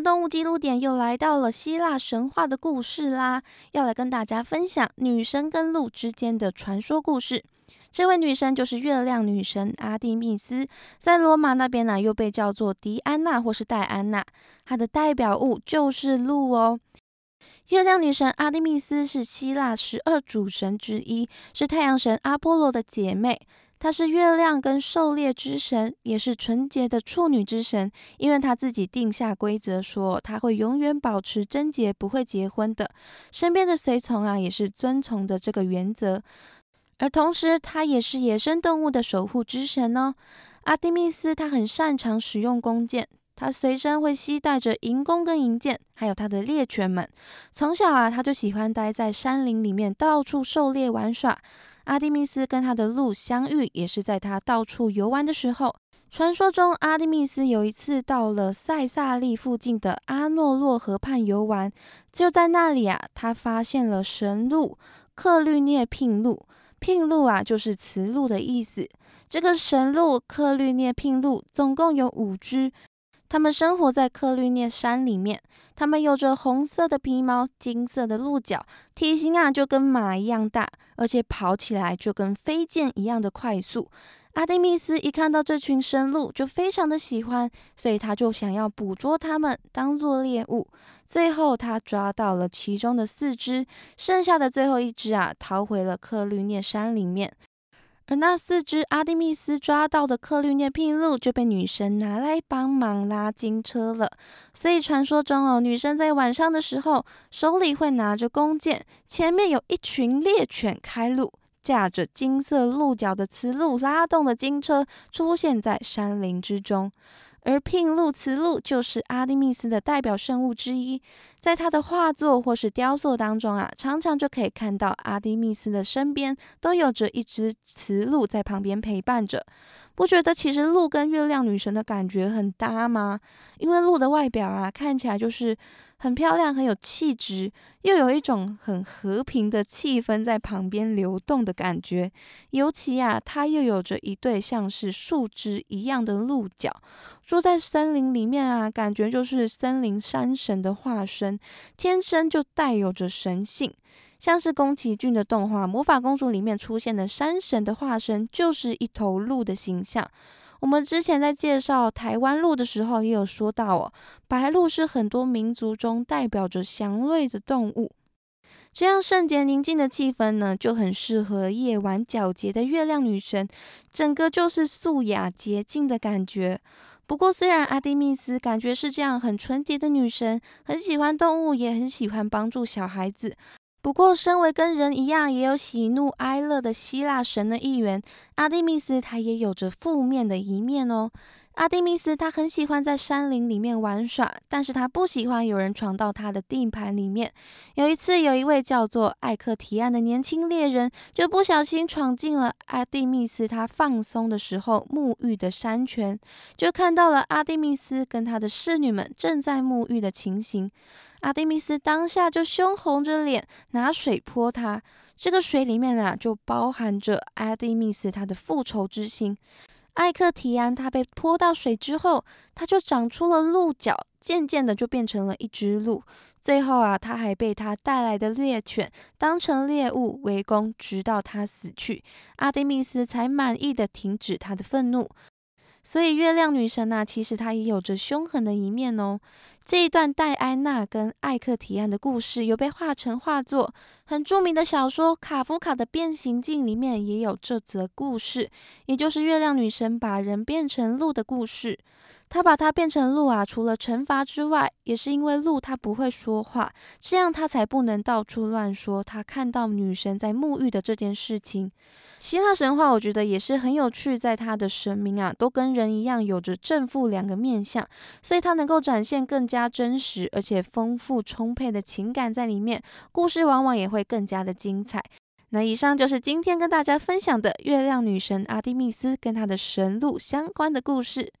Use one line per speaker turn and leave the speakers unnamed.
动物记录点
又来到了希腊神话的故事啦，要来跟大家分享女神跟鹿之间的传说故事。这位女神就是月亮女神阿蒂密斯，在罗马那边呢，又被叫做狄安娜或是戴安娜。她的代表物就是鹿哦。月亮女神阿蒂密斯是希腊十二主神之一，是太阳神阿波罗的姐妹。她是月亮跟狩猎之神，也是纯洁的处女之神。因为她自己定下规则，说她会永远保持贞洁，不会结婚的。身边的随从啊，也是遵从的这个原则。而同时，他也是野生动物的守护之神哦。阿蒂密斯他很擅长使用弓箭，他随身会携带着银弓跟银箭，还有他的猎犬们。从小啊，他就喜欢待在山林里面，到处狩猎玩耍。阿蒂密斯跟他的鹿相遇，也是在他到处游玩的时候。传说中，阿蒂密斯有一次到了塞萨利附近的阿诺洛河畔游玩，就在那里啊，他发现了神鹿克律涅聘鹿。聘鹿啊，就是雌鹿的意思。这个神鹿克律涅聘鹿总共有五只，它们生活在克律涅山里面。它们有着红色的皮毛、金色的鹿角，体型啊就跟马一样大，而且跑起来就跟飞剑一样的快速。阿蒂密斯一看到这群生鹿，就非常的喜欢，所以他就想要捕捉它们当做猎物。最后，他抓到了其中的四只，剩下的最后一只啊，逃回了克律涅山里面。而那四只阿蒂密斯抓到的克律涅聘鹿就被女神拿来帮忙拉金车了。所以传说中哦，女神在晚上的时候，手里会拿着弓箭，前面有一群猎犬开路。驾着金色鹿角的雌鹿拉动的金车出现在山林之中，而聘鹿雌鹿就是阿蒂密斯的代表圣物之一，在他的画作或是雕塑当中啊，常常就可以看到阿蒂密斯的身边都有着一只雌鹿在旁边陪伴着。不觉得其实鹿跟月亮女神的感觉很搭吗？因为鹿的外表啊，看起来就是。很漂亮，很有气质，又有一种很和平的气氛在旁边流动的感觉。尤其啊，它又有着一对像是树枝一样的鹿角。住在森林里面啊，感觉就是森林山神的化身，天生就带有着神性。像是宫崎骏的动画《魔法公主》里面出现的山神的化身，就是一头鹿的形象。我们之前在介绍台湾鹿的时候，也有说到哦，白鹿是很多民族中代表着祥瑞的动物。这样圣洁宁静的气氛呢，就很适合夜晚皎洁的月亮女神，整个就是素雅洁净的感觉。不过，虽然阿蒂密斯感觉是这样很纯洁的女神，很喜欢动物，也很喜欢帮助小孩子。不过，身为跟人一样也有喜怒哀乐的希腊神的一员，阿蒂密斯他也有着负面的一面哦。阿蒂密斯他很喜欢在山林里面玩耍，但是他不喜欢有人闯到他的地盘里面。有一次，有一位叫做艾克提安的年轻猎人，就不小心闯进了阿蒂密斯他放松的时候沐浴的山泉，就看到了阿蒂密斯跟他的侍女们正在沐浴的情形。阿蒂密斯当下就羞红着脸，拿水泼他。这个水里面啊，就包含着阿蒂密斯他的复仇之心。艾克提安他被泼到水之后，他就长出了鹿角，渐渐的就变成了一只鹿。最后啊，他还被他带来的猎犬当成猎物围攻，直到他死去，阿蒂密斯才满意的停止他的愤怒。所以月亮女神呐，其实她也有着凶狠的一面哦。这一段戴安娜跟艾克提安的故事有被画成画作，很著名的小说《卡夫卡的变形记》里面也有这则故事，也就是月亮女神把人变成鹿的故事。她把它变成鹿啊，除了惩罚之外，也是因为鹿它不会说话，这样它才不能到处乱说他看到女神在沐浴的这件事情。希腊神话我觉得也是很有趣，在它的神明啊，都跟人一样有着正负两个面相，所以它能够展现更加加真实而且丰富充沛的情感在里面，故事往往也会更加的精彩。那以上就是今天跟大家分享的月亮女神阿蒂密斯跟她的神鹿相关的故事。